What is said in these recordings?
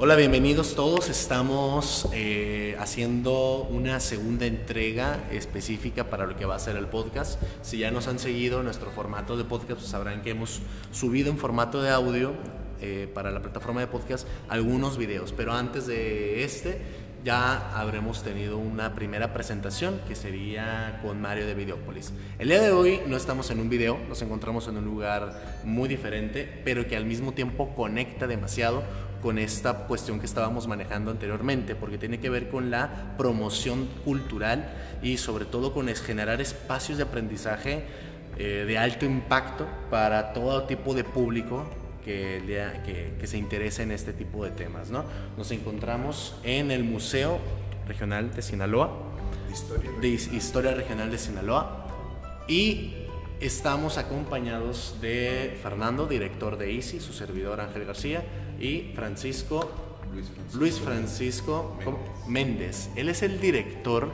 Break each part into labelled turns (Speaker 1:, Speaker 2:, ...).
Speaker 1: Hola, bienvenidos todos. Estamos eh, haciendo una segunda entrega específica para lo que va a ser el podcast. Si ya nos han seguido nuestro formato de podcast, pues sabrán que hemos subido en formato de audio eh, para la plataforma de podcast algunos videos. Pero antes de este, ya habremos tenido una primera presentación que sería con Mario de Videópolis. El día de hoy no estamos en un video, nos encontramos en un lugar muy diferente, pero que al mismo tiempo conecta demasiado con esta cuestión que estábamos manejando anteriormente, porque tiene que ver con la promoción cultural y sobre todo con generar espacios de aprendizaje eh, de alto impacto para todo tipo de público que, que, se interese en este tipo de temas. ¿no? Nos encontramos en el Museo Regional de Sinaloa, Historia. de Historia Regional de Sinaloa, y estamos acompañados de Fernando, director de ICI, su servidor Ángel García, y Francisco Luis Francisco, Méndez. Él es el director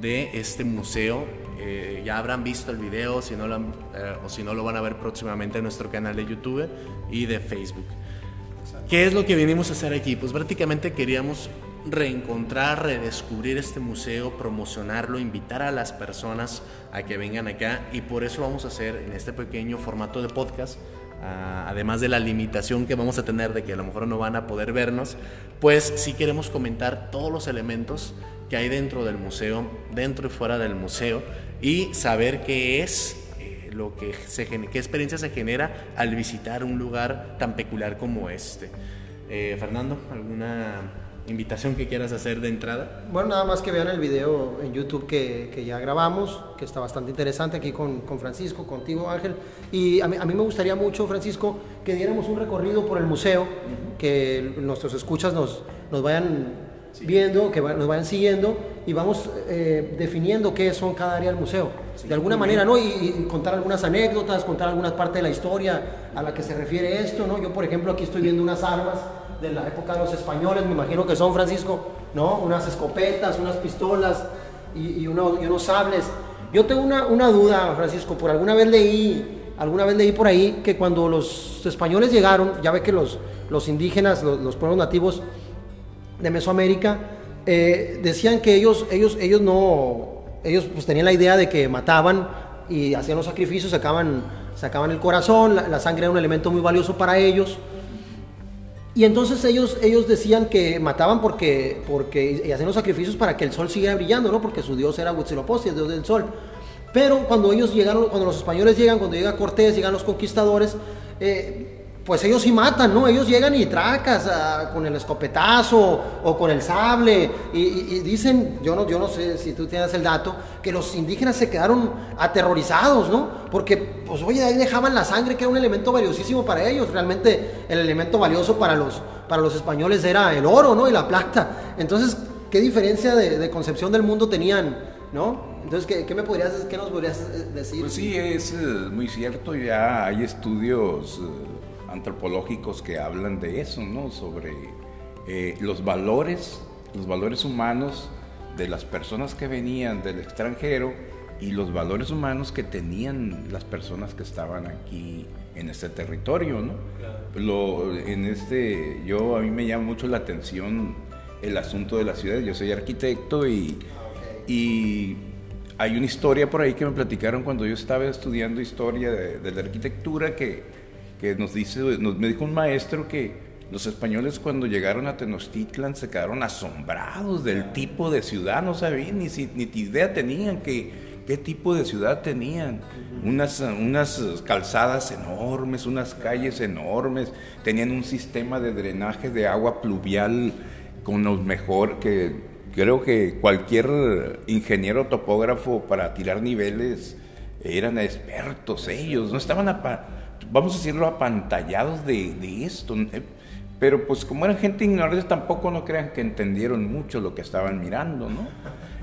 Speaker 1: de este museo. Eh, ya habrán visto el video si no lo eh, o si no lo van a ver próximamente en nuestro canal de YouTube y de Facebook. ¿Qué es lo que vinimos a hacer aquí? Pues prácticamente queríamos reencontrar, redescubrir este museo, promocionarlo, invitar a las personas a que vengan acá y por eso vamos a hacer en este pequeño formato de podcast además de la limitación que vamos a tener de que a lo mejor no van a poder vernos, pues sí queremos comentar todos los elementos que hay dentro del museo, dentro y fuera del museo, y saber qué es eh, lo que qué experiencia se genera al visitar un lugar tan peculiar como este. Eh, Fernando, ¿alguna invitación que quieras hacer de entrada?
Speaker 2: Bueno, nada más que vean el video en YouTube que, que ya grabamos, que está bastante interesante aquí con, con Francisco, contigo Ángel. Y a mí, a mí, me gustaría mucho, Francisco, que diéramos un recorrido por el museo, que nuestros escuchas nos, nos vayan viendo, que nos vayan siguiendo y vamos eh, definiendo qué son cada área del museo. de alguna manera, ¿no? Y, y, contar algunas anécdotas, contar algunas partes de la historia a la que se refiere esto, ¿no? Yo, por ejemplo, aquí estoy viendo unas armas de la época de los españoles, me imagino que son, Francisco, ¿no? Unas escopetas, unas pistolas y, y, unos sables. Yo tengo una, una, duda, Francisco, por alguna vez leí, alguna vez leí por ahí que cuando los españoles llegaron, ya ve que los, los indígenas, los, los pueblos nativos de Mesoamérica, eh, decían que ellos, ellos, ellos no, ellos pues tenían la idea de que mataban y hacían los sacrificios, sacaban, sacaban el corazón, la, la sangre era un elemento muy valioso para ellos. Y entonces ellos, ellos decían que mataban porque, porque y hacían los sacrificios para que el sol siguiera brillando, ¿no? Porque su dios era Huitzilopochtli, el dios del sol. Pero cuando ellos llegaron, cuando los españoles llegan, cuando llega Cortés, llegan los conquistadores, eh, pues ellos sí matan, ¿no? Ellos llegan y tracas ah, con el escopetazo o con el sable y, dicen, yo no, yo no sé si tú tienes el dato, que los indígenas se quedaron aterrorizados, ¿no? Porque, pues oye, ahí dejaban la sangre, que era un elemento valiosísimo para ellos. Realmente el elemento valioso para los, para los españoles era el oro, ¿no? Y la plata. Entonces, ¿qué diferencia de, concepción del mundo tenían, ¿no? Entonces, ¿qué, ¿qué, me podrías, qué nos podrías eh, decir?
Speaker 3: Pues sí, es eh, muy cierto, ya hay estudios antropológicos que hablan de eso, ¿no? Sobre eh, los valores, los valores humanos de las personas que venían del extranjero y los valores humanos que tenían las personas que estaban aquí en este territorio, ¿no? Lo, en este, yo a mí me llama mucho la atención el asunto de la ciudad. Yo soy arquitecto y, y hay una historia por ahí que me platicaron cuando yo estaba estudiando historia de, de la arquitectura que que nos dice, nos, me dijo un maestro que los españoles cuando llegaron a Tenochtitlan se quedaron asombrados del tipo de ciudad, no sabían ni, ni idea tenían que, qué tipo de ciudad tenían. Unas, unas calzadas enormes, unas calles enormes, tenían un sistema de drenaje de agua pluvial con los mejor que creo que cualquier ingeniero topógrafo para tirar niveles eran expertos ellos, no estaban a vamos a decirlo, apantallados de, de esto. ¿eh? Pero pues como eran gente ignorante, tampoco no crean que entendieron mucho lo que estaban mirando, ¿no?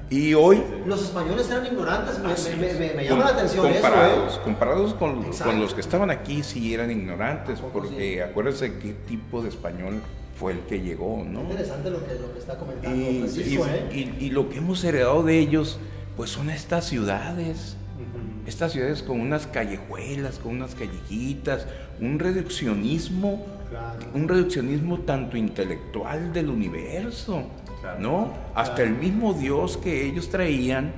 Speaker 3: Y hoy...
Speaker 2: Los españoles eran ignorantes, me, me, llama la atención
Speaker 3: comparados,
Speaker 2: eso. ¿eh?
Speaker 3: Comparados con, con, los que estaban aquí, sí eran ignorantes, porque acuérdense qué tipo de español fue el que llegó, ¿no?
Speaker 2: Interesante lo que, lo que está comentando y, Francisco, y,
Speaker 3: ¿eh? y, y lo que hemos heredado de ellos, pues son estas ciudades estas ciudades con unas callejuelas, con unas callejitas, un reduccionismo un reduccionismo tanto intelectual del universo, ¿no? Hasta el mismo Dios que ellos traían,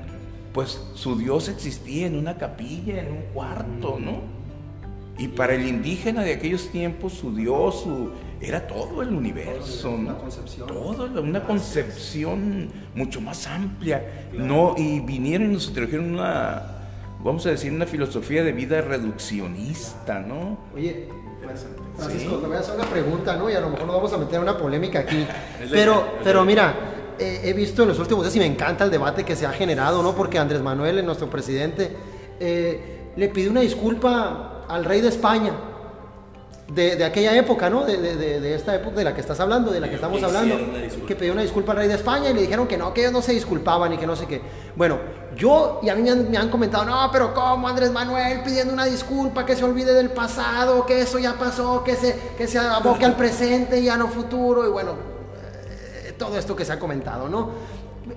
Speaker 3: pues su Dios existía en una capilla, en un cuarto, ¿no? Y para el indígena de aquellos tiempos, su Dios su, era todo el universo,
Speaker 2: Una
Speaker 3: ¿no?
Speaker 2: concepción.
Speaker 3: Todo, una concepción mucho más amplia. No, y vinieron y nos trajeron una, vamos a decir, una filosofía de vida reduccionista, ¿no?
Speaker 2: Oye, Francisco, te voy a hacer una pregunta, ¿no? Y a lo mejor nos vamos a meter en una polémica aquí. Pero, pero mira, eh, he visto en los últimos días y me encanta el debate que se ha generado, ¿no? Porque Andrés Manuel, nuestro presidente, eh, le pidió una disculpa al rey de España. De, de aquella época, ¿no? De, de- de- esta época de la que estás hablando, de la que estamos hablando. Que pidió una disculpa al rey de España y le dijeron que no, que ellos no se disculpaban y que no sé qué. Bueno, yo y a mí me han, me han comentado, no, pero ¿cómo Andrés Manuel pidiendo una disculpa, que se olvide del pasado, que eso ya pasó, que se, que se aboque al presente y a no futuro? Y bueno, eh, todo esto que se ha comentado, ¿no?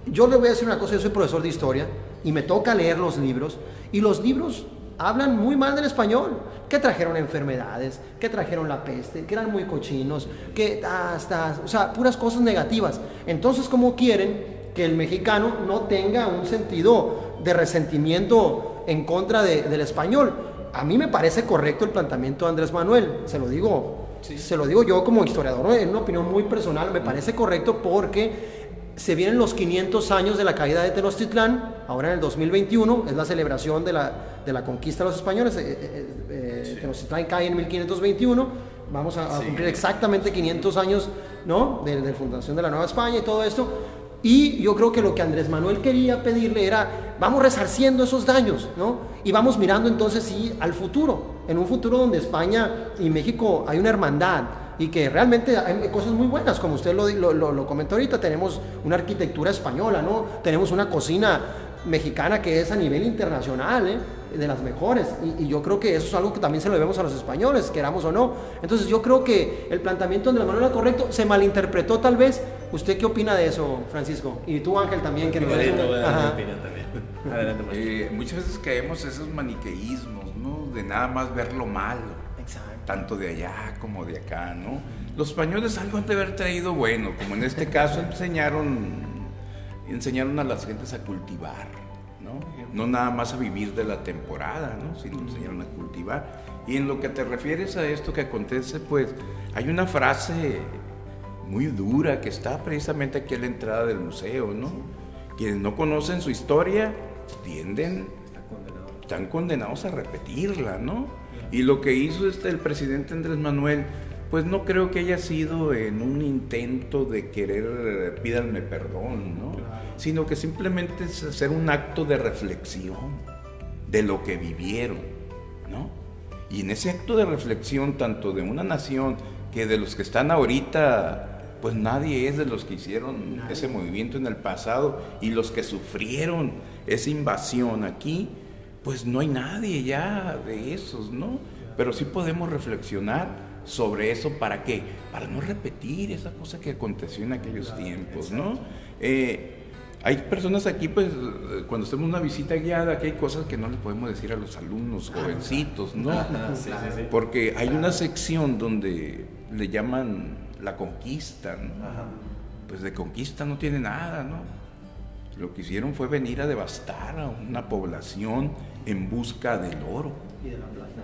Speaker 2: Yo le voy a decir una cosa, yo soy profesor de historia y me toca leer los libros y los libros hablan muy mal del español, que trajeron enfermedades, que trajeron la peste, que eran muy cochinos, que hasta, o sea, puras cosas negativas. Entonces, ¿cómo quieren que el mexicano no tenga un sentido de resentimiento en contra de- del español? A mí me parece correcto el planteamiento de Andrés Manuel, se lo digo, se lo digo yo como historiador, en una opinión muy personal, me parece correcto porque se vienen los 500 años de la caída de Tenochtitlán, ahora en el 2021, es la celebración de la, de la conquista de los españoles, eh, eh, eh, Tenochtitlán cae en 1521, vamos a, a cumplir exactamente 500 años ¿no? de, de fundación de la Nueva España y todo esto, y yo creo que lo que Andrés Manuel quería pedirle era, vamos resarciendo esos daños, ¿no? Y vamos mirando entonces sí al futuro, en un futuro donde España y México hay una hermandad y que realmente hay cosas muy buenas, como usted lo, lo, lo- lo comentó ahorita, tenemos una arquitectura española, ¿no? Tenemos una cocina mexicana que es a nivel internacional, ¿eh? De las mejores. Y, y yo creo que eso es algo que también se lo debemos a los españoles, queramos o no. Entonces yo creo que el planteamiento de la manera correcto se malinterpretó tal vez. ¿Usted qué opina de eso, Francisco? Y tú, Ángel, también. Que nos-
Speaker 1: Igualito, voy a dar mi
Speaker 2: Ajá.
Speaker 1: opinión también. Adelante.
Speaker 3: Eh, muchas veces caemos en esos maniqueísmos, ¿no? De nada más ver lo malo,
Speaker 2: Exacto.
Speaker 3: tanto de allá como de acá, ¿no? Los españoles algo han de haber traído bueno, como en este caso enseñaron, enseñaron a las gentes a cultivar, ¿no? No nada más a vivir de la temporada, ¿no? Sino enseñaron a cultivar. Y en lo que te refieres a esto que acontece, pues hay una frase muy dura que está precisamente aquí a la entrada del museo, ¿no? Quienes no conocen su historia tienden, están condenados a repetirla, ¿no? Y lo que hizo este, el presidente Andrés Manuel, pues no creo que haya sido en un intento de querer eh, pídanme perdón, ¿no? Sino que simplemente es hacer un acto de reflexión de lo que vivieron, ¿no? Y en ese acto de reflexión, tanto de una nación que de los que están ahorita, pues nadie es de los que hicieron ese movimiento en el pasado y los que sufrieron esa invasión aquí, pues no hay nadie ya de esos, ¿no? Pero sí podemos reflexionar sobre eso, ¿para qué? Para no repetir esa cosa que aconteció en aquellos tiempos, ¿no? Eh, hay personas aquí, pues, cuando hacemos una visita guiada, que hay cosas que no le podemos decir a los alumnos jovencitos, ¿no?
Speaker 1: Ah, sí, sí, sí.
Speaker 3: Porque hay una sección donde le llaman la conquista, ¿no?
Speaker 1: Ajá.
Speaker 3: Pues de conquista no tiene nada, ¿no? Lo que hicieron fue venir a devastar a una población en busca del oro,
Speaker 2: Y de la plata.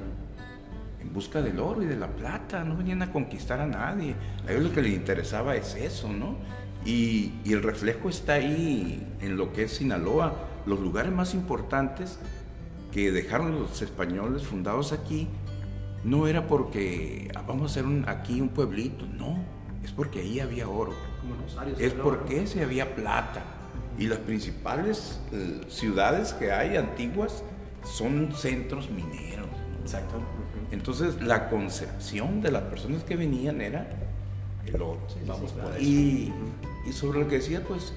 Speaker 3: en busca del oro y de la plata, no venían a conquistar a nadie. A ellos lo que les interesaba es eso, ¿no? Y, y el reflejo está ahí en lo que es Sinaloa, los lugares más importantes que dejaron los españoles fundados aquí, no era porque ah, vamos a hacer un- aquí un pueblito, no, es porque ahí había oro. Es porque se había plata. Y las principales eh, ciudades que hay antiguas son centros mineros. ¿no?
Speaker 1: Exacto.
Speaker 3: Entonces la concepción de las personas que venían era el oro.
Speaker 1: Vamos por eso.
Speaker 3: Y, y sobre lo que decía, pues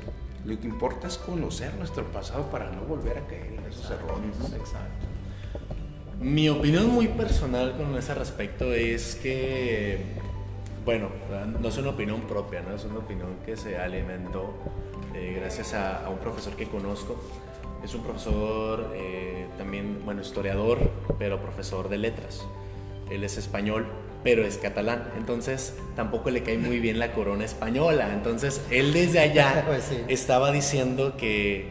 Speaker 3: lo que importa es conocer nuestro pasado para no volver a caer en esos errores. ¿no?
Speaker 1: Exacto. Mi opinión muy personal con ese respecto es que, bueno, no es una opinión propia, ¿no? es una opinión que se alimentó eh, gracias a, a un profesor que conozco. Es un profesor eh, también, bueno, historiador, pero profesor de letras. él es español, pero es catalán, entonces tampoco le cae muy bien la corona española, entonces él desde allá
Speaker 2: Pues sí.
Speaker 1: estaba diciendo que,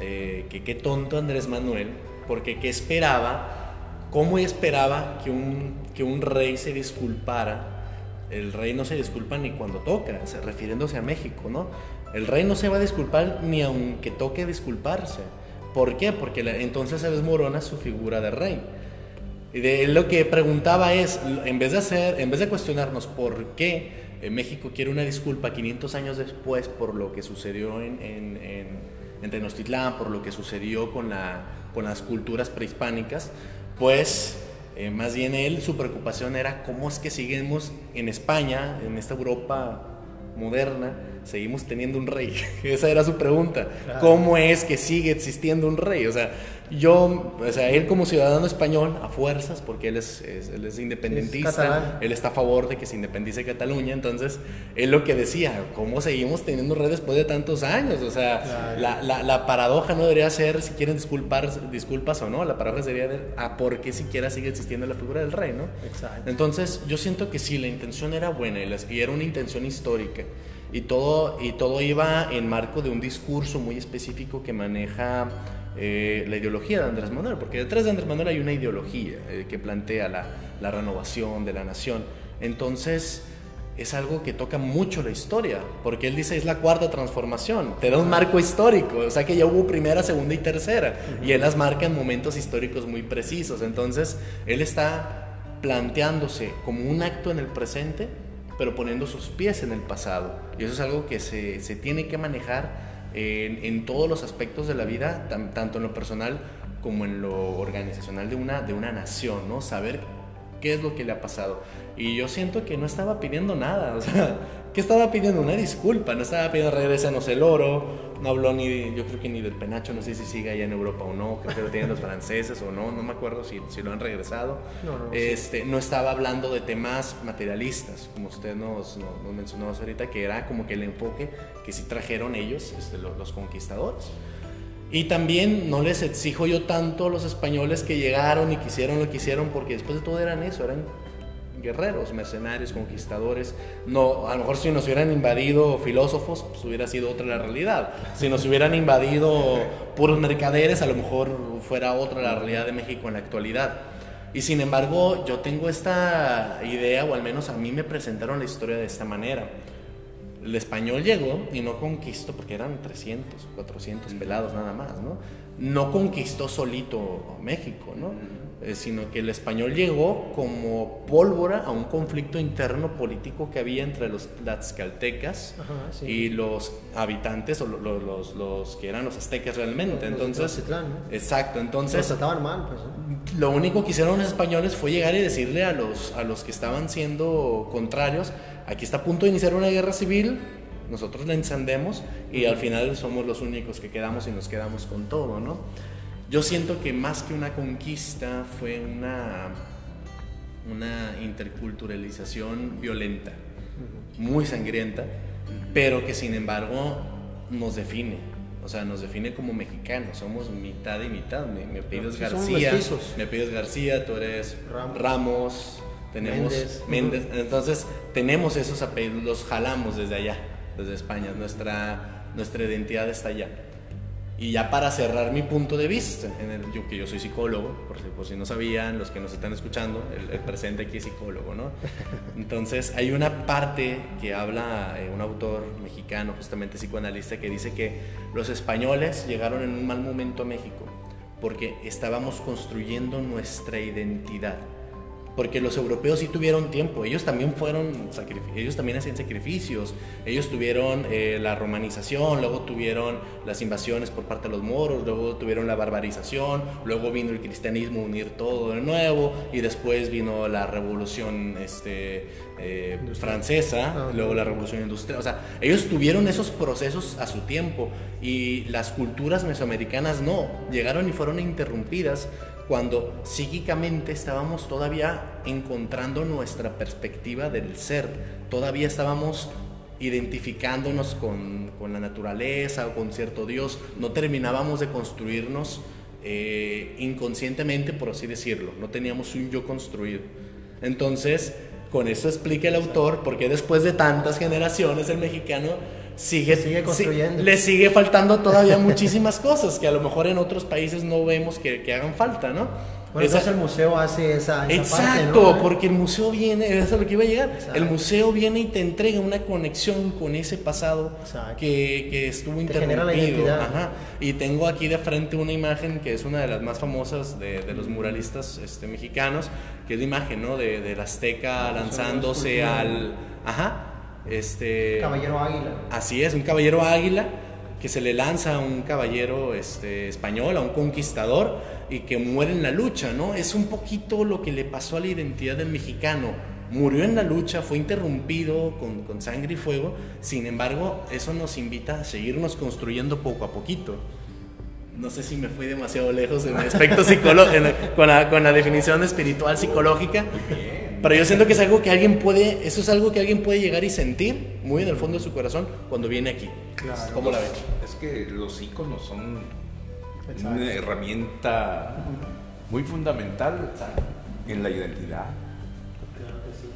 Speaker 1: eh, que qué tonto Andrés Manuel, porque qué esperaba, cómo esperaba que un, que un rey se disculpara, el rey no se disculpa ni cuando toca, refiriéndose a México, ¿no? El rey no se va a disculpar ni aunque toque disculparse. ¿Por qué? Porque entonces se desmorona su figura de rey. Y de lo que preguntaba es, en vez de hacer, en vez de cuestionarnos por qué eh, México quiere una disculpa 500 años después por lo que sucedió en, en, en, en Tenochtitlán, por lo que sucedió con, la, con las culturas prehispánicas, pues eh, más bien él, su preocupación era cómo es que seguimos en España, en esta Europa moderna, seguimos teniendo un rey. Esa era su pregunta.
Speaker 2: Claro.
Speaker 1: ¿Cómo es que sigue existiendo un rey? O sea, yo, o sea, él como ciudadano español, a fuerzas, porque él es, es- él es independentista,
Speaker 2: Es
Speaker 1: él está a favor de que se independice Cataluña, entonces él lo que decía, ¿cómo seguimos teniendo rey después de tantos años? O sea,
Speaker 2: Claro.
Speaker 1: la, la- la paradoja no debería ser si quieren disculpar, disculpas o no, la paradoja sería de a por qué siquiera sigue existiendo la figura del rey, ¿no?
Speaker 2: Exacto.
Speaker 1: Entonces, yo siento que sí, la intención era buena y, las- y era una intención histórica. Y todo, y todo iba en marco de un discurso muy específico que maneja eh, la ideología de Andrés Manuel, porque detrás de Andrés Manuel hay una ideología eh, que plantea la, la renovación de la nación. Entonces, es algo que toca mucho la historia, porque él dice es la cuarta transformación, te da un marco histórico, o sea que ya hubo primera, segunda y tercera, y él las marca en momentos históricos muy precisos, entonces él está planteándose como un acto en el presente, pero poniendo sus pies en el pasado, y eso es algo que se, se tiene que manejar en, todos los aspectos de la vida, tan- tanto en lo personal como en lo organizacional de una, de una nación, ¿no? Saber qué es lo que le ha pasado. Y yo siento que no estaba pidiendo nada, o sea, ¿qué estaba pidiendo? Una disculpa, no estaba pidiendo regresanos el oro, no habló ni, de- yo creo que ni del penacho, no sé si sigue allá en Europa o no, creo que lo tienen los franceses o no, no me acuerdo si, si lo han regresado.
Speaker 2: No, no,
Speaker 1: este, no estaba hablando de temas materialistas, como usted nos, nos, nos mencionó ahorita, que era como que el enfoque que sí trajeron ellos, este, lo- los conquistadores. Y también no les exijo yo tanto a los españoles que llegaron y quisieron lo que hicieron, porque después de todo eran eso, eran guerreros, mercenarios, conquistadores. No, a lo mejor si nos hubieran invadido filósofos, pues hubiera sido otra la realidad. Si nos hubieran invadido puros mercaderes, a lo mejor fuera otra la realidad de México en la actualidad. Y sin embargo, yo tengo esta idea, o al menos a mí me presentaron la historia de esta manera. El español llegó y no conquistó, porque eran 300, 400 pelados nada más, ¿no? No conquistó solito México, ¿no? Eh, sino que el español llegó como pólvora a un conflicto interno político que había entre los tlaxcaltecas
Speaker 2: Ajá, sí.
Speaker 1: y los habitantes, o lo- lo- los, los que eran los aztecas realmente.
Speaker 2: Los de
Speaker 1: Entonces,
Speaker 2: ¿no?
Speaker 1: exacto,
Speaker 2: Los
Speaker 1: entonces
Speaker 2: trataban mal, pues.
Speaker 1: lo único que hicieron los españoles fue llegar y decirle a los, a los que estaban siendo contrarios, aquí está a punto de iniciar una guerra civil, nosotros la encendemos y al final somos los únicos que quedamos y nos quedamos con todo, ¿no? Yo siento que más que una conquista fue una, una interculturalización violenta, muy sangrienta, pero que sin embargo nos define. O sea, nos define como mexicanos, somos mitad y mitad. Mi, mi apellido es
Speaker 2: Sí, somos
Speaker 1: García, mi apellido es García, tú eres
Speaker 2: Ramos.
Speaker 1: Ramos, tenemos
Speaker 2: Méndez.
Speaker 1: Méndez. Entonces, tenemos esos apellidos, los jalamos desde allá, desde España. Nuestra, nuestra identidad está allá. Y ya para cerrar mi punto de vista, en el, yo que yo soy psicólogo, por si, por si no sabían, los que nos están escuchando, el, el presente aquí es psicólogo, ¿no? Entonces hay una parte que habla eh, un autor mexicano, justamente psicoanalista, que dice que los españoles llegaron en un mal momento a México porque estábamos construyendo nuestra identidad. Porque los europeos sí tuvieron tiempo, ellos también fueron, ellos también hacían sacrificios, ellos tuvieron eh, la romanización, luego tuvieron las invasiones por parte de los moros, luego tuvieron la barbarización, luego vino el cristianismo unir todo de nuevo y después vino la revolución este, eh, francesa,
Speaker 2: Ah,
Speaker 1: luego la revolución industrial, o sea, ellos tuvieron esos procesos a su tiempo y las culturas mesoamericanas no, llegaron y fueron interrumpidas cuando psíquicamente estábamos todavía encontrando nuestra perspectiva del ser, todavía estábamos identificándonos con, con la naturaleza o con cierto Dios, no terminábamos de construirnos eh, inconscientemente, por así decirlo, no teníamos un yo construido. Entonces, con eso explica el autor por qué después de tantas generaciones el mexicano sigue,
Speaker 2: Sigue construyendo.
Speaker 1: le sigue faltando todavía muchísimas cosas que a lo mejor en otros países no vemos que, que hagan falta, ¿no?
Speaker 2: Bueno,
Speaker 1: Esa-
Speaker 2: el museo hace esa, esa parte,
Speaker 1: Exacto,
Speaker 2: ¿no?
Speaker 1: porque el museo viene, eso es a lo que iba a llegar.
Speaker 2: Exacto.
Speaker 1: El museo viene y te entrega una conexión con ese pasado que, que estuvo
Speaker 2: Te genera la
Speaker 1: interrumpido.
Speaker 2: identidad.
Speaker 1: Ajá. Y tengo aquí de frente una imagen que es una de las más famosas de, de los muralistas este, mexicanos, que es la imagen ¿no? de, del Azteca lanzándose al. Ajá. Este,
Speaker 2: Caballero Águila.
Speaker 1: Así es, un caballero águila que se le lanza a un caballero este, español, a un conquistador y que muere en la lucha, ¿no? Es un poquito lo que le pasó a la identidad del mexicano. Murió en la lucha, fue interrumpido con, con sangre y fuego, sin embargo, eso nos invita a seguirnos construyendo poco a poquito. No sé si me fui demasiado lejos en el aspecto psicológico, con la, con la definición espiritual psicológica, pero yo siento que es algo que alguien puede, eso es algo que alguien puede llegar y sentir muy en el fondo de su corazón cuando viene aquí.
Speaker 2: Claro.
Speaker 1: ¿Cómo la ves?
Speaker 3: Es que los iconos son
Speaker 2: Exacto.
Speaker 3: una herramienta muy fundamental en la identidad.
Speaker 2: Claro que sí.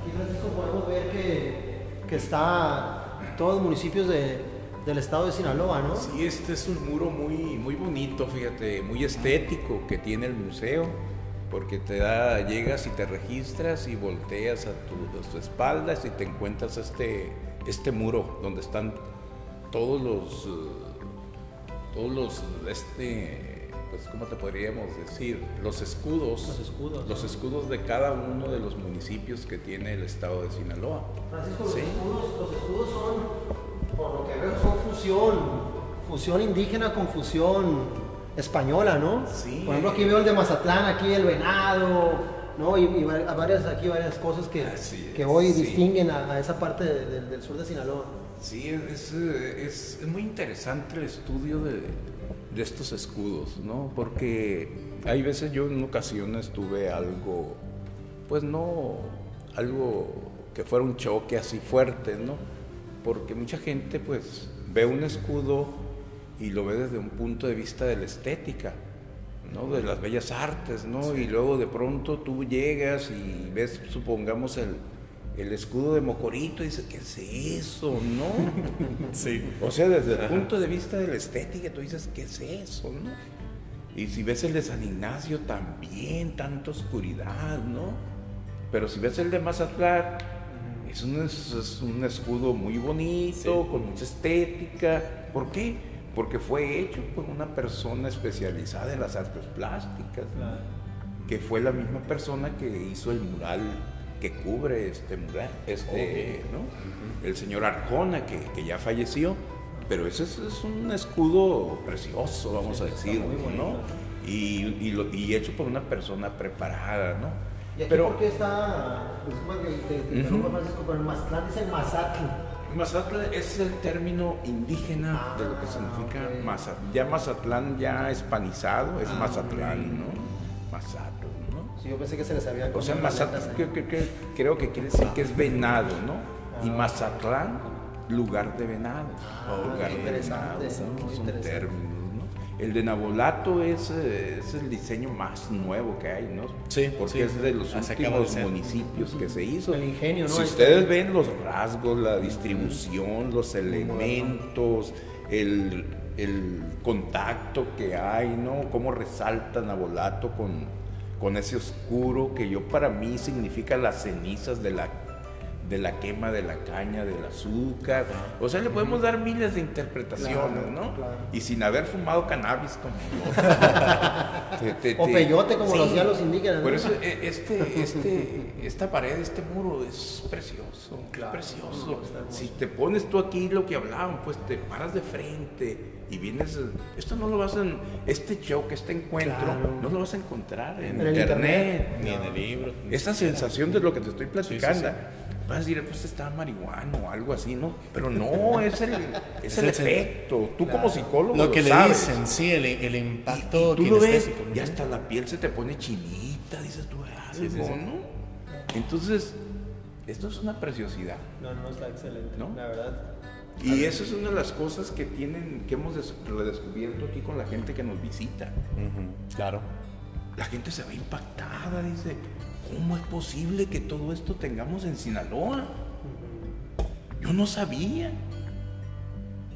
Speaker 2: Aquí, Francisco, podemos ver que, que está todos los municipios de, del estado de Sinaloa, ¿no?
Speaker 3: Sí, este es un muro muy, muy bonito, fíjate, muy estético que tiene el museo, porque te da, llegas y te registras y volteas a tu, a tu espaldas y te encuentras este, este muro donde están todos los, eh, todos los, este, pues, ¿cómo te podríamos decir? Los escudos,
Speaker 2: Los escudos,
Speaker 3: los escudos de cada uno de los municipios que tiene el estado de Sinaloa.
Speaker 2: Francisco, los,
Speaker 3: Sí.
Speaker 2: escudos, los escudos son, por lo que veo, son fusión, fusión indígena con fusión española, ¿no?
Speaker 3: Sí.
Speaker 2: Por ejemplo, aquí veo el de Mazatlán, aquí el venado, ¿no? Y, y va- varias, aquí varias cosas que,
Speaker 3: Así
Speaker 2: que
Speaker 3: es,
Speaker 2: hoy
Speaker 3: sí.
Speaker 2: distinguen a, a esa parte de- de- del sur de Sinaloa.
Speaker 3: Sí, es, eh, es- es muy interesante el estudio de, de estos escudos, ¿no? Porque hay veces yo en ocasiones tuve algo, pues no, algo que fuera un choque así fuerte, ¿no? Porque mucha gente pues ve un escudo y lo ve desde un punto de vista de la estética, ¿no? De las bellas artes, ¿no? Y luego de pronto tú llegas y ves, supongamos, el, el escudo de Mocorito y dices, ¿qué es eso, no?
Speaker 1: Sí.
Speaker 3: O sea, desde el punto de vista de la estética, tú dices, ¿qué es eso, no? Y si ves el de San Ignacio, también, tanta oscuridad, ¿no? Pero si ves el de Mazatlán, es un, es- es un escudo muy bonito, con mucha estética. ¿Por qué? Porque fue hecho por una persona especializada en las artes plásticas, ¿no? que fue la misma persona que hizo el mural que cubre este mural, este, ¿no? El señor Arjona, que, que ya falleció, pero ese es, es un escudo precioso, vamos a decir, ¿no? Y, y lo- y hecho por una persona preparada, ¿no?
Speaker 2: ¿Y aquí
Speaker 3: Pero
Speaker 2: por qué está, disculpa que te- te interrumpa, Francisco, pero el Mazatlán el?
Speaker 3: Mazatlán es el término indígena de lo que
Speaker 2: Ah,
Speaker 3: significa
Speaker 2: ok.
Speaker 3: Mazatlán. Ya Mazatlán ya hispanizado es
Speaker 2: Ah,
Speaker 3: Mazatlán, ¿no? Mazatlán, ¿no?
Speaker 2: Sí, yo pensé que se les había...
Speaker 3: O sea, Mazatlán
Speaker 2: ahí.
Speaker 3: creo, que- que- creo que quiere decir que es venado, ¿no? Y
Speaker 2: Ah.
Speaker 3: Mazatlán, lugar de venado.
Speaker 2: Ah,
Speaker 3: lugar de venado, ¿no? Son términos, ¿no? El de Nabolato es, eh, es el diseño más nuevo que hay, ¿no?
Speaker 1: Sí,
Speaker 3: Porque
Speaker 1: sí.
Speaker 3: es de los
Speaker 1: de
Speaker 3: últimos municipios que se hizo.
Speaker 2: El ingenio, ¿no?
Speaker 3: Si ustedes ven los rasgos, la distribución, los elementos, el, el contacto que hay, ¿no? Cómo resalta Nabolato con, con ese oscuro que yo para mí significa las cenizas de la de la quema de la caña, del azúcar. O sea, le podemos dar miles de interpretaciones,
Speaker 2: Claro,
Speaker 3: ¿no?
Speaker 2: claro.
Speaker 3: Y sin haber fumado cannabis como Te- te-
Speaker 2: O
Speaker 3: te-
Speaker 2: peyote, como lo hacían los indígenas,
Speaker 3: Por
Speaker 2: ¿no?
Speaker 3: eso eh, este, este, esta pared, este muro es precioso,
Speaker 2: Claro,
Speaker 3: precioso. Si te pones tú aquí lo que hablaban, pues te paras de frente y vienes. Esto no lo vas a. Este show, que este encuentro,
Speaker 2: Claro.
Speaker 3: no lo vas a encontrar en, internet.
Speaker 2: internet.
Speaker 1: Ni en el libro.
Speaker 3: Esa sensación de lo que te estoy platicando.
Speaker 1: sí.
Speaker 3: Vas a decir, pues está marihuano o algo así, ¿no? Pero no, es el, es
Speaker 1: Es
Speaker 3: el
Speaker 1: el-
Speaker 3: efecto. Tú como psicólogo.
Speaker 1: Lo que le
Speaker 3: sabes.
Speaker 1: dicen, sí, el, el impacto
Speaker 3: Tú lo ves y hasta la piel se te pone chinita, dices tú, algo,
Speaker 1: Sí, sí, sí.
Speaker 3: ¿no? Entonces, esto es una preciosidad.
Speaker 2: No, no, está excelente,
Speaker 3: ¿No?
Speaker 2: la verdad.
Speaker 3: Y eso es una de las cosas que tienen, que hemos des- redescubierto aquí con la gente que nos visita.
Speaker 1: Claro.
Speaker 3: La gente se ve impactada, dice, ¿cómo es posible que todo esto tengamos en Sinaloa? Yo no sabía.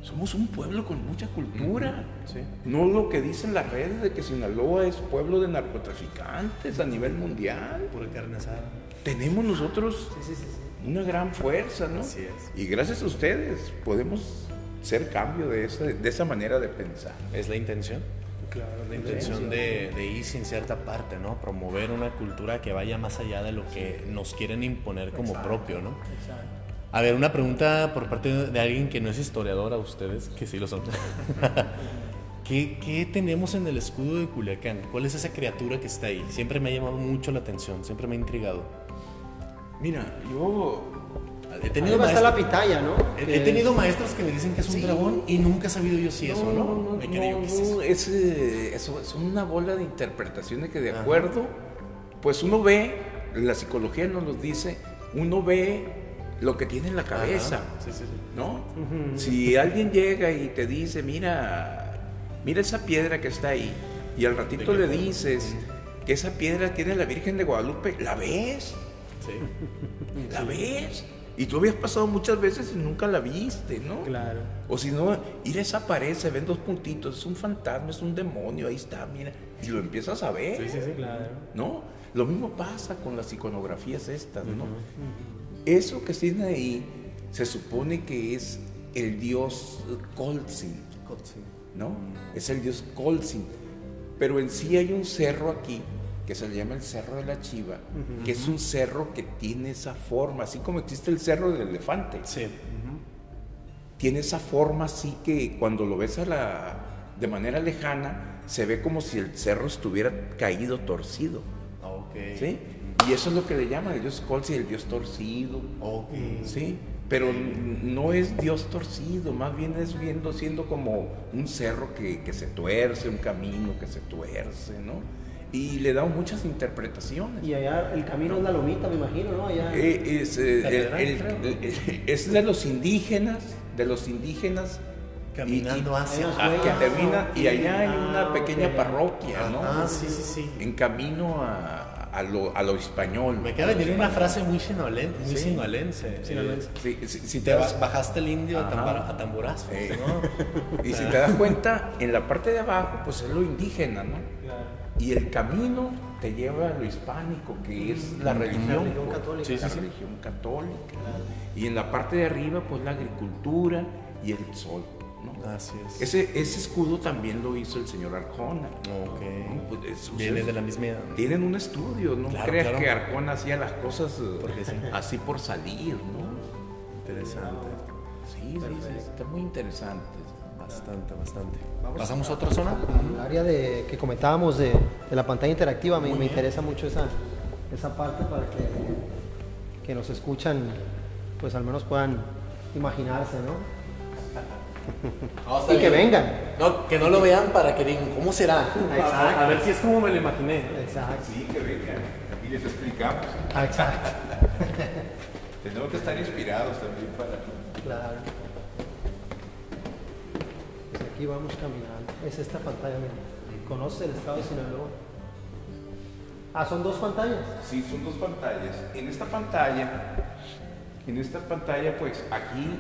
Speaker 3: Somos un pueblo con mucha cultura.
Speaker 1: Sí.
Speaker 3: No lo que dicen las redes de que Sinaloa es pueblo de narcotraficantes a nivel mundial.
Speaker 1: Pura carne asada.
Speaker 3: Tenemos nosotros
Speaker 2: Sí, sí,
Speaker 3: una gran fuerza, ¿no?
Speaker 1: Así es.
Speaker 3: Y gracias a ustedes podemos ser cambio de esa, de esa manera de pensar.
Speaker 1: Es la intención.
Speaker 2: Claro,
Speaker 1: La intención de, de ir en cierta parte, ¿no? Promover una cultura que vaya más allá de lo que nos quieren imponer como propio, ¿no?
Speaker 2: Exacto.
Speaker 1: A ver, una pregunta por parte de alguien que no es historiador a ustedes, que sí lo son. ¿Qué, qué tenemos en el escudo de Culiacán? ¿Cuál es esa criatura que está ahí? Siempre me ha llamado mucho la atención, siempre me ha intrigado.
Speaker 3: Mira, yo
Speaker 1: He tenido,
Speaker 2: Arriba está la
Speaker 1: maestros,
Speaker 2: pitaya, ¿no?
Speaker 1: he, tenido maestros que me dicen que es un
Speaker 3: Sí.
Speaker 1: dragón y nunca he sabido yo si eso, ¿no? me es eso.
Speaker 3: no, es, eh, eso es una bola de interpretaciones que de
Speaker 1: Ajá.
Speaker 3: acuerdo, pues uno ve, la psicología nos lo dice, uno ve lo que tiene en la cabeza.
Speaker 1: Sí, sí, sí.
Speaker 3: ¿no? Si alguien llega y te dice, mira, mira esa piedra que está ahí, y al ratito
Speaker 1: ¿De qué
Speaker 3: le dices que esa piedra tiene la Virgen de Guadalupe, la ves,
Speaker 1: Sí.
Speaker 3: la ves. Y tú habías pasado muchas veces y nunca la viste, ¿no?
Speaker 2: Claro.
Speaker 3: O si no, ir a esa pared, se ven dos puntitos, es un fantasma, es un demonio, ahí está, mira. Y lo empiezas a ver,
Speaker 1: Sí, sí, sí.
Speaker 2: Claro.
Speaker 3: ¿no? Lo mismo pasa con las iconografías estas, ¿no? Eso que tiene ahí se supone que es el dios Colzin, ¿no? Es el dios Colzin. Pero en sí hay un cerro aquí que se le llama el Cerro de la Chiva, que es un cerro que tiene esa forma, así como existe el Cerro del Elefante
Speaker 1: Sí.
Speaker 3: tiene esa forma así que cuando lo ves a la, de manera lejana, se ve como si el cerro estuviera caído, torcido.
Speaker 1: Ok.
Speaker 3: ¿sí? Y eso es lo que le llaman el dios Colsi, el dios torcido.
Speaker 1: Ok.
Speaker 3: ¿sí? Pero no es dios torcido, más bien es viendo siendo como un cerro que, que se tuerce, un camino que se tuerce, ¿no? Y le da muchas interpretaciones.
Speaker 2: Y allá el camino es la lomita, me imagino, ¿no? Allá.
Speaker 3: Eh, es, eh, el- el- es de los indígenas, de los indígenas.
Speaker 1: Caminando
Speaker 3: y-
Speaker 1: hacia.
Speaker 3: Ah, que
Speaker 2: Ah,
Speaker 3: termina, y allá hay una
Speaker 2: Ah,
Speaker 3: pequeña
Speaker 2: ok.
Speaker 3: parroquia, ¿no?
Speaker 1: Ah, sí, sí, sí.
Speaker 3: En camino a, a lo, a lo español.
Speaker 1: Me de venir una frase muy sinaloense. Muy
Speaker 3: Sí.
Speaker 1: sinaloense.
Speaker 2: Sinaloense.
Speaker 3: Sí, si, si
Speaker 1: Te
Speaker 3: das,
Speaker 1: ba- bajaste el indio a,
Speaker 3: Ajá.
Speaker 1: a tamborazos,
Speaker 3: Eh.
Speaker 1: ¿no?
Speaker 3: y si te das cuenta, en la parte de abajo, pues es lo indígena, ¿no? Y el camino te lleva a lo hispánico, que es la religión.
Speaker 2: religión
Speaker 3: pues.
Speaker 2: católica.
Speaker 1: Sí, sí,
Speaker 3: la
Speaker 1: sí.
Speaker 3: religión católica. Y en la parte de arriba, pues la agricultura y el sol, ¿no?
Speaker 1: Así es.
Speaker 3: Ese, ese escudo también lo hizo el señor Arjona. Pues es-
Speaker 1: Viene
Speaker 3: es-
Speaker 1: de la misma.
Speaker 3: Tienen un estudio, no
Speaker 1: Claro,
Speaker 3: creas
Speaker 1: claro.
Speaker 3: que Arjona hacía las cosas eh, así por salir, ¿no?
Speaker 1: Interesante.
Speaker 3: Sí, sí, sí, está muy interesante.
Speaker 1: Bastante, bastante.
Speaker 2: Vamos
Speaker 1: ¿Pasamos a otra zona?
Speaker 2: El área de, que comentábamos de, de la pantalla interactiva, me, interesa mucho esa, esa parte para que, que nos escuchan, pues al menos puedan imaginarse, ¿no? Y que vengan.
Speaker 1: No, que no lo vean para que digan, ¿cómo será?
Speaker 2: Exacto.
Speaker 1: A, a ver si es como me lo imaginé.
Speaker 2: Exacto.
Speaker 3: Sí, que vengan, aquí les explicamos.
Speaker 2: Exacto.
Speaker 3: Tenemos que estar inspirados también para...
Speaker 2: Claro. Aquí vamos caminando. Es esta pantalla. Conoce el estado de Sinaloa. Ah, son dos pantallas.
Speaker 3: Sí, son dos pantallas. En esta pantalla, en esta pantalla, pues aquí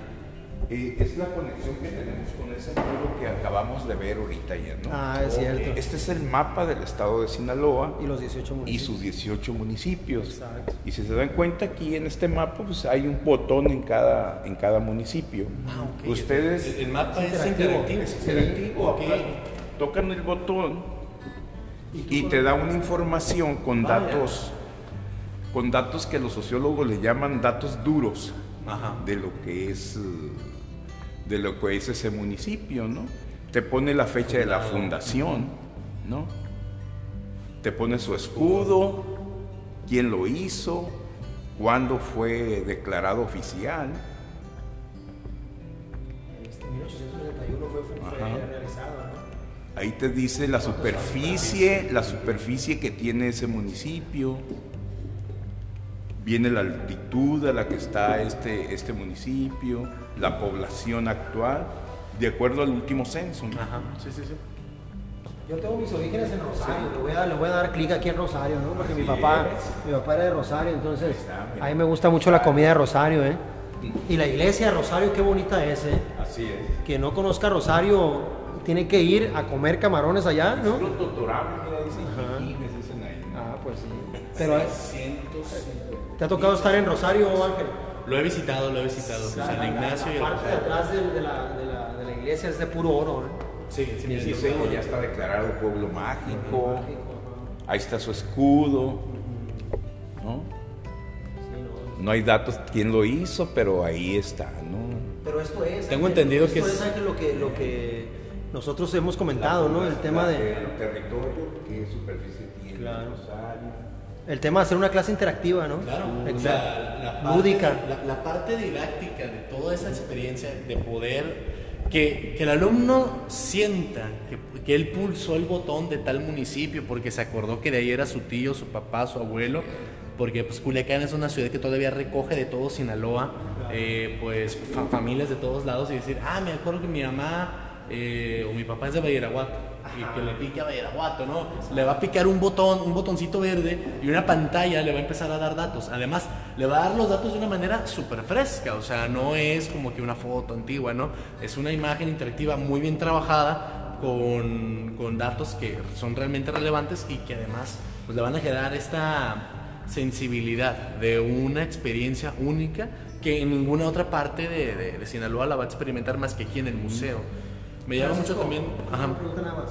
Speaker 3: eh, es la conexión que tenemos con ese muro que acabamos de ver ahorita ya, ¿no?
Speaker 2: Ah, es cierto.
Speaker 3: Este es el mapa del estado de Sinaloa
Speaker 2: Y los 18
Speaker 3: y sus 18 municipios.
Speaker 2: Exacto.
Speaker 3: Y si se dan cuenta aquí en este mapa, pues hay un botón en cada, en cada municipio.
Speaker 1: Ah, ok.
Speaker 3: Ustedes
Speaker 1: El, el mapa es
Speaker 2: interactivo.
Speaker 1: interactivo.
Speaker 3: es interactivo,
Speaker 1: Ok.
Speaker 3: tocan el botón y te da una información con
Speaker 1: Vaya.
Speaker 3: datos, con datos que los sociólogos le llaman datos duros
Speaker 1: Ajá.
Speaker 3: de lo que es, eh, de lo que es ese municipio, ¿no? Te pone la fecha de la fundación, ¿no? Te pone su escudo, quién lo hizo, cuándo fue declarado oficial.
Speaker 2: Este, 1871 fue, fue
Speaker 3: Ajá.
Speaker 2: realizado, ¿no?
Speaker 3: Ahí te dice la superficie, la superficie que tiene ese municipio. Viene la altitud a la que está este, este municipio, la población actual, de acuerdo al último censo. ¿no?
Speaker 1: Ajá. Sí, sí, sí.
Speaker 2: Yo tengo mis orígenes en Rosario, le, voy a, le voy a dar clic aquí en Rosario, ¿no? Porque mi papá, mi papá era de Rosario, entonces a mí me gusta mucho la comida de Rosario, ¿eh? Y la iglesia de Rosario, qué bonita es, ¿eh?
Speaker 3: Así es.
Speaker 2: Quien no conozca Rosario tiene que ir a comer camarones allá, ¿no?
Speaker 3: Jiquines, dicen ahí.
Speaker 2: Ah, pues sí. Pero, ¿te ha tocado estar en Rosario, Ángel?
Speaker 1: Lo he visitado, lo he visitado. San Ignacio y
Speaker 2: La
Speaker 1: el
Speaker 2: parte de atrás de, de la, de, la, de la iglesia es de puro oro, ¿eh?
Speaker 1: Sí, sí,
Speaker 3: Sí, ya está declarado pueblo mágico. Ahí está su escudo. ¿no? No hay datos quién lo hizo, pero ahí está, ¿no?
Speaker 2: Pero esto es.
Speaker 1: Tengo
Speaker 2: Ángel,
Speaker 1: entendido
Speaker 2: esto
Speaker 1: que es-
Speaker 2: es Ángel, lo que, lo que nosotros hemos comentado, ¿no? El tema de.
Speaker 3: El territorio, qué superficie tiene
Speaker 2: Claro.
Speaker 3: Rosario.
Speaker 2: El tema de hacer una clase interactiva, ¿no?
Speaker 1: Claro, o
Speaker 2: Exacto.
Speaker 1: sea, la parte,
Speaker 2: Lúdica.
Speaker 1: La, la parte didáctica de toda esa experiencia, de poder que, que el alumno sienta que, que él pulsó el botón de tal municipio porque se acordó que de ahí era su tío, su papá, su abuelo, porque pues Culiacán es una ciudad que todavía recoge de todo Sinaloa, eh, pues fa- familias de todos lados y decir, ah, me acuerdo que mi mamá eh, o mi papá es de Badiraguato y que le pique a Badiraguato, ¿no? Le va a picar un botón, un botoncito verde y una pantalla le va a empezar a dar datos. Además, le va a dar los datos de una manera súper fresca, o sea, no es como que una foto antigua, ¿no? Es una imagen interactiva muy bien trabajada con, con datos que son realmente relevantes y que además pues, le van a generar esta sensibilidad de una experiencia única que en ninguna otra parte de, de- de Sinaloa la va a experimentar más que aquí en el museo. Me llama mucho también... Ajá.
Speaker 2: Una pregunta nada más.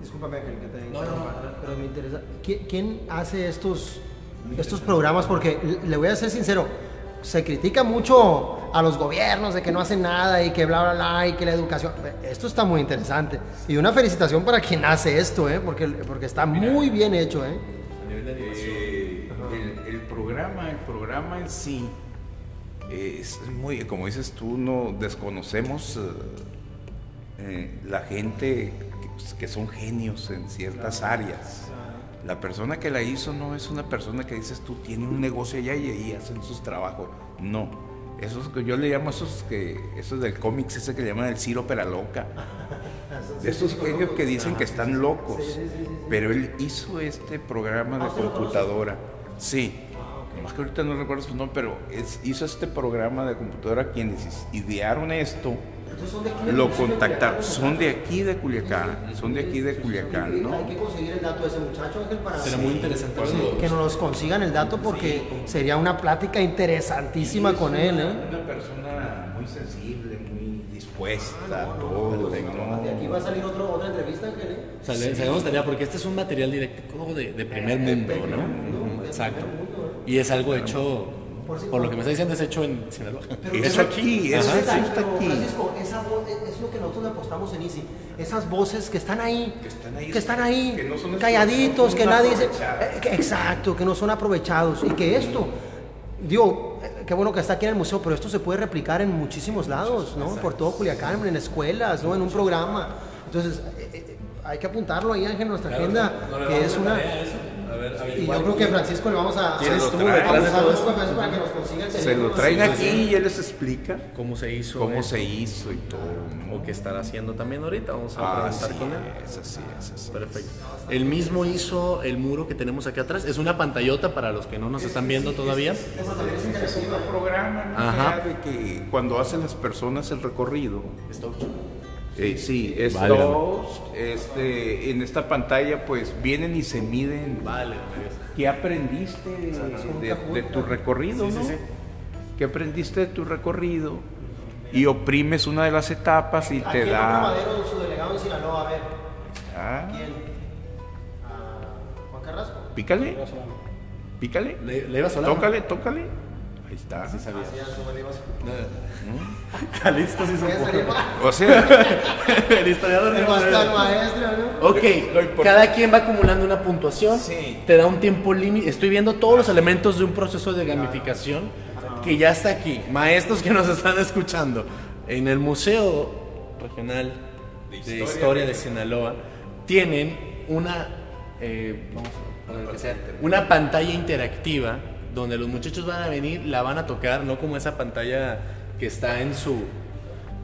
Speaker 2: Discúlpame, Ángel, que te
Speaker 1: No, no, no.
Speaker 2: pero me interesa. ¿Quién, quién hace estos, estos programas? Porque le- voy a ser sincero, se critica mucho a los gobiernos de que no hacen nada y que bla, bla, bla, y que la educación. Esto está muy interesante. Y una felicitación para quien hace esto, ¿eh? Porque, porque está muy bien hecho, ¿eh?
Speaker 1: A nivel de animación.
Speaker 3: Eh, el, el programa, el programa en sí es muy, como dices tú, no desconocemos eh, eh, la gente que, son genios en ciertas áreas. La persona que la hizo no es una persona que dices tú tiene un negocio allá y ahí hacen sus trabajos. No. Esos que yo le llamo esos que esos del cómics ese que le llaman el Ciro Peraloca. De esos genios que dicen que están locos. Pero él hizo este programa de
Speaker 2: Ah, ¿usted lo conoce?
Speaker 3: computadora. Sí. Más que ahorita no recuerdo su nombre, pero es- hizo este programa de computadora quienes idearon esto.
Speaker 2: Entonces, ¿son de aquí del
Speaker 3: Lo contactaron. Son de aquí de Culiacán. Son de aquí de Culiacán, ¿no?
Speaker 2: Hay que conseguir el dato de ese muchacho, Ángel, para
Speaker 1: Será muy interesante.
Speaker 2: Que nos consigan el dato porque sería una plática interesantísima con él, ¿eh?
Speaker 3: Una persona muy sensible, muy dispuesta todo,
Speaker 2: De aquí va a salir otro, otra entrevista, Ángel, ¿eh?
Speaker 1: Sabemos tarea porque este es un material de, de primer mundo, ¿no? Exacto. Y es algo hecho, por lo que me está diciendo, es hecho en Sinaloa.
Speaker 3: Es aquí, es,
Speaker 1: Ajá,
Speaker 3: es-
Speaker 1: sí.
Speaker 3: está
Speaker 2: Pero,
Speaker 3: aquí.
Speaker 2: Francisco, esa voz es es lo que nosotros le apostamos en Easy. Esas voces que están ahí,
Speaker 3: Que están ahí,
Speaker 2: que están ahí,
Speaker 3: que no son
Speaker 2: calladitos, que
Speaker 3: son
Speaker 2: nadie dice. eh, que- exacto, que no son aprovechados. Y que esto, digo, eh, qué bueno que está aquí en el museo, pero esto se puede replicar en muchísimos lados, ¿no? Por todo Culiacán, en escuelas, ¿no? En un programa. Entonces, eh, eh, hay que apuntarlo ahí, Ángel, en nuestra agenda, que es una. Y yo creo que Francisco le vamos a,
Speaker 3: Se lo trae.
Speaker 2: a Francisco, para que nos consiga el
Speaker 3: Se lo traen aquí y él les explica
Speaker 1: ¿Cómo se hizo?
Speaker 3: cómo
Speaker 1: esto?
Speaker 3: se hizo y todo.
Speaker 1: O qué estará haciendo también ahorita. Vamos a
Speaker 3: Ah,
Speaker 1: preguntar
Speaker 3: sí,
Speaker 1: con él.
Speaker 3: es así, es así.
Speaker 1: Perfecto. Él mismo hizo el muro que tenemos aquí atrás. Es una pantallota para los que no nos están viendo todavía.
Speaker 3: Es un programa ¿no?
Speaker 1: Ajá.
Speaker 3: De que cuando hacen las personas el recorrido, eh, sí, es
Speaker 1: Válgame.
Speaker 3: dos, este, en esta pantalla pues vienen y se miden
Speaker 1: Vale.
Speaker 3: qué aprendiste de, tu recorrido,
Speaker 1: Sí, sí,
Speaker 3: ¿no?
Speaker 1: sí.
Speaker 3: ¿Qué aprendiste de tu recorrido? Y oprimes una de las etapas y
Speaker 2: ¿A
Speaker 3: te da...
Speaker 2: Madero, su delegado en Sinaloa? A ver,
Speaker 3: Ah,
Speaker 2: ¿quién? ¿A Juan Carrasco?
Speaker 3: pícale, pícale,
Speaker 1: ¿Le, le ibas a hablar?
Speaker 3: tócale, tócale. Ahí está.
Speaker 1: Sí, sabía.
Speaker 2: Bolívar.
Speaker 1: Calixto sí
Speaker 2: Voy a
Speaker 1: supo.
Speaker 2: salir ma-
Speaker 3: O sea,
Speaker 1: El historiador
Speaker 2: El
Speaker 1: no
Speaker 2: maestro, ¿no?
Speaker 1: Ok, cada quien va acumulando una puntuación,
Speaker 3: Sí.
Speaker 1: te da un tiempo límite. Estoy viendo todos los elementos de un proceso de gamificación que ya está aquí. Maestros que nos están escuchando, en el Museo Regional de Historia de Sinaloa tienen una, eh, vamos a poner que sea, una pantalla interactiva donde los muchachos van a venir, la van a tocar, no como esa pantalla que está en su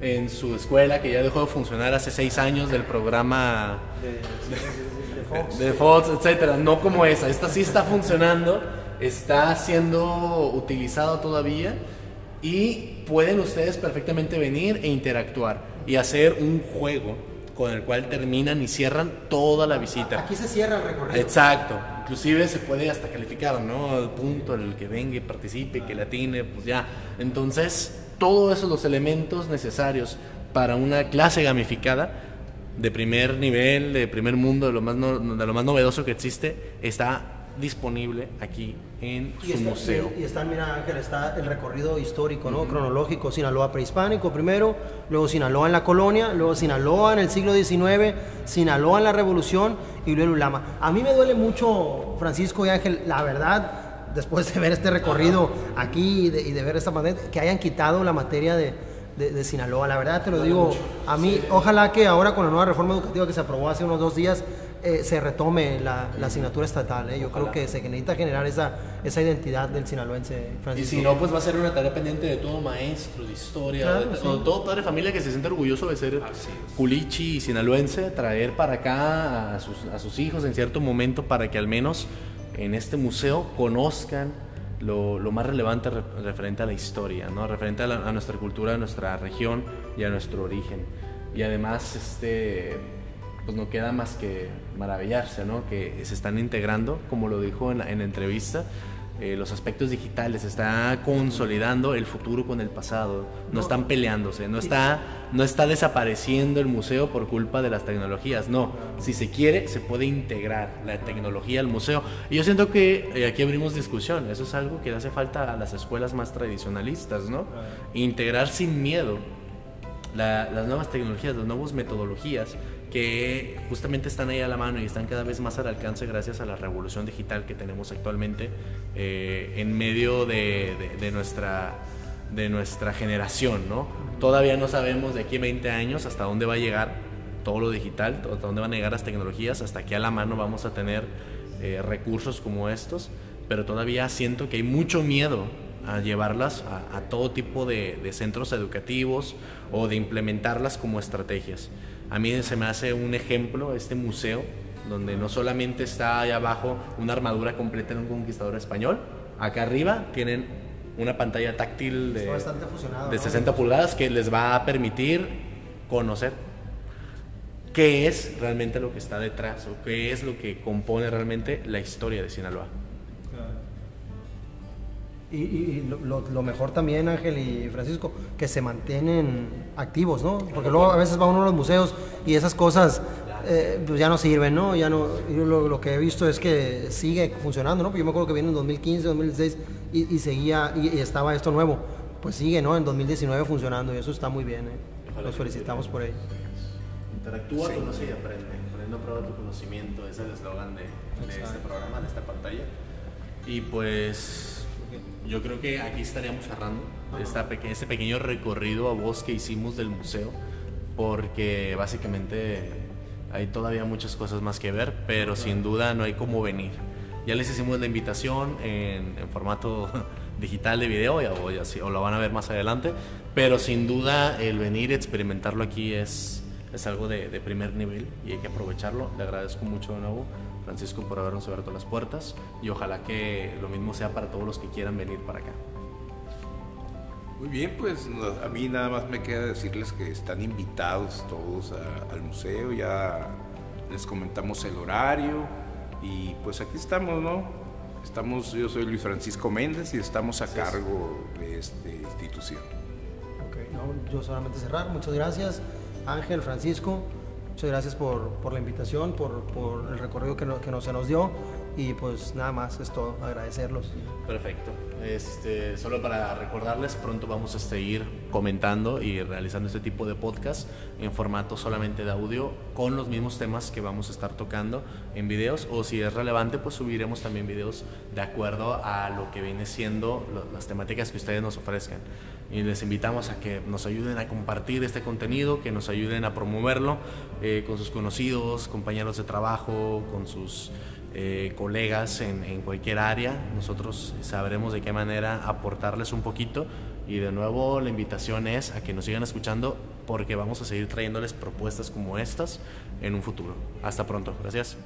Speaker 1: en su escuela que ya dejó de funcionar hace seis años del programa de, Fox, etcétera. No como esa. Esta sí está funcionando, está siendo utilizado todavía y pueden ustedes perfectamente venir e interactuar y hacer un juego con el cual terminan y cierran toda la visita.
Speaker 2: Aquí se cierra el recorrido.
Speaker 1: Exacto. Inclusive se puede hasta calificar, ¿no? El punto, el que venga participe, que la tiene, pues ya. Entonces, todos esos los elementos necesarios para una clase gamificada de primer nivel, de primer mundo, de lo más, de lo más novedoso que existe, está disponible aquí en su museo.
Speaker 2: Y, está, mira Ángel, está el recorrido histórico, ¿no? Cronológico, Sinaloa prehispánico primero, luego Sinaloa en la colonia, luego Sinaloa en el siglo XIX, Sinaloa en la revolución y luego Ulama. A mí me duele mucho, Francisco y Ángel, la verdad, después de ver este recorrido aquí y de, ver esta materia, que hayan quitado la materia de, de, Sinaloa. La verdad te lo digo, a mí, ojalá que ahora con la nueva reforma educativa que se aprobó hace unos dos días, eh, se retome la, asignatura estatal. ¿eh? Yo creo que se necesita generar esa, esa identidad del sinaloense.
Speaker 1: Francisco. Y si no, pues va a ser una tarea pendiente de todo maestro de historia, de, todo padre de familia que se siente orgulloso de ser culichi y sinaloense, traer para acá a sus, a sus hijos en cierto momento para que al menos en este museo conozcan lo, lo, más relevante referente a la historia, ¿no? referente a, a, nuestra cultura, a nuestra región y a nuestro origen. Y además, este, pues no queda más que maravillarse, ¿no? Que se están integrando, como lo dijo en la, en entrevista, eh, los aspectos digitales, está consolidando el futuro con el pasado, no, están peleándose, no está, no está desapareciendo el museo por culpa de las tecnologías, no, si se quiere se puede integrar la tecnología al museo. Y yo siento que eh, aquí abrimos discusión, eso es algo que hace falta a las escuelas más tradicionalistas, ¿no? Integrar sin miedo las nuevas tecnologías, las nuevas metodologías que justamente están ahí a la mano y están cada vez más al alcance gracias a la revolución digital que tenemos actualmente eh, en medio de, nuestra, de nuestra generación. ¿no? Todavía no sabemos de aquí a 20 años hasta dónde va a llegar todo lo digital, hasta dónde van a llegar las tecnologías, hasta aquí a la mano vamos a tener eh, recursos como estos, pero todavía siento que hay mucho miedo a llevarlas a, todo tipo de, de centros educativos o de implementarlas como estrategias. A mí se me hace un ejemplo este museo, donde no solamente está ahí abajo una armadura completa de un conquistador español, acá arriba tienen una pantalla táctil de, de 60 pulgadas que les va a permitir conocer qué es realmente lo que está detrás o qué es lo que compone realmente la historia de Sinaloa.
Speaker 2: Y, lo, mejor también, Ángel y Francisco, que se mantienen activos, ¿no? Porque luego a veces va uno a los museos y esas cosas eh, pues ya no sirven, ¿no? Ya no lo, que he visto es que sigue funcionando, ¿no? yo me acuerdo que viene en 2015, 2016 y, seguía y, estaba esto nuevo. Pues sigue, ¿no? En 2019 funcionando y eso está muy bien, ¿eh? Los felicitamos por ello.
Speaker 1: Interactúa, conoce y aprende. Aprende a probar tu conocimiento, ese es el eslogan de, de este programa, de esta pantalla. Y pues yo creo que aquí estaríamos cerrando esta este pequeño recorrido a voz que hicimos del museo, porque básicamente hay todavía muchas cosas más que ver, pero sin duda no hay cómo venir. Ya les hicimos la invitación en, formato digital de video, o, ya, o lo van a ver más adelante, pero sin duda el venir y experimentarlo aquí es, es algo de, de primer nivel y hay que aprovecharlo. Le agradezco mucho de nuevo Francisco, por habernos abierto las puertas y ojalá que lo mismo sea para todos los que quieran venir para acá.
Speaker 3: Muy bien, pues a mí nada más me queda decirles que están invitados todos al museo, ya les comentamos el horario y pues aquí estamos, ¿no? Estamos, yo soy Luis Francisco Méndez y estamos a cargo de esta institución.
Speaker 2: Ok, no, yo solamente cerrar, muchas gracias Ángel, Francisco. Muchas gracias por, por la invitación, por, por, el recorrido que, no, que se nos dio y pues nada más es todo, agradecerlos.
Speaker 1: Perfecto. Este, solo para recordarles, pronto vamos a seguir comentando y realizando este tipo de podcast en formato solamente de audio con los mismos temas que vamos a estar tocando en videos o si es relevante pues subiremos también videos de acuerdo a lo que viene siendo las temáticas que ustedes nos ofrezcan y les invitamos a que nos ayuden a compartir este contenido, que nos ayuden a promoverlo eh, con sus conocidos, compañeros de trabajo, con sus eh, colegas en, en, cualquier área. Nosotros sabremos de qué manera aportarles un poquito. Y de nuevo la invitación es a que nos sigan escuchando porque vamos a seguir trayéndoles propuestas como estas en un futuro. Hasta pronto. Gracias.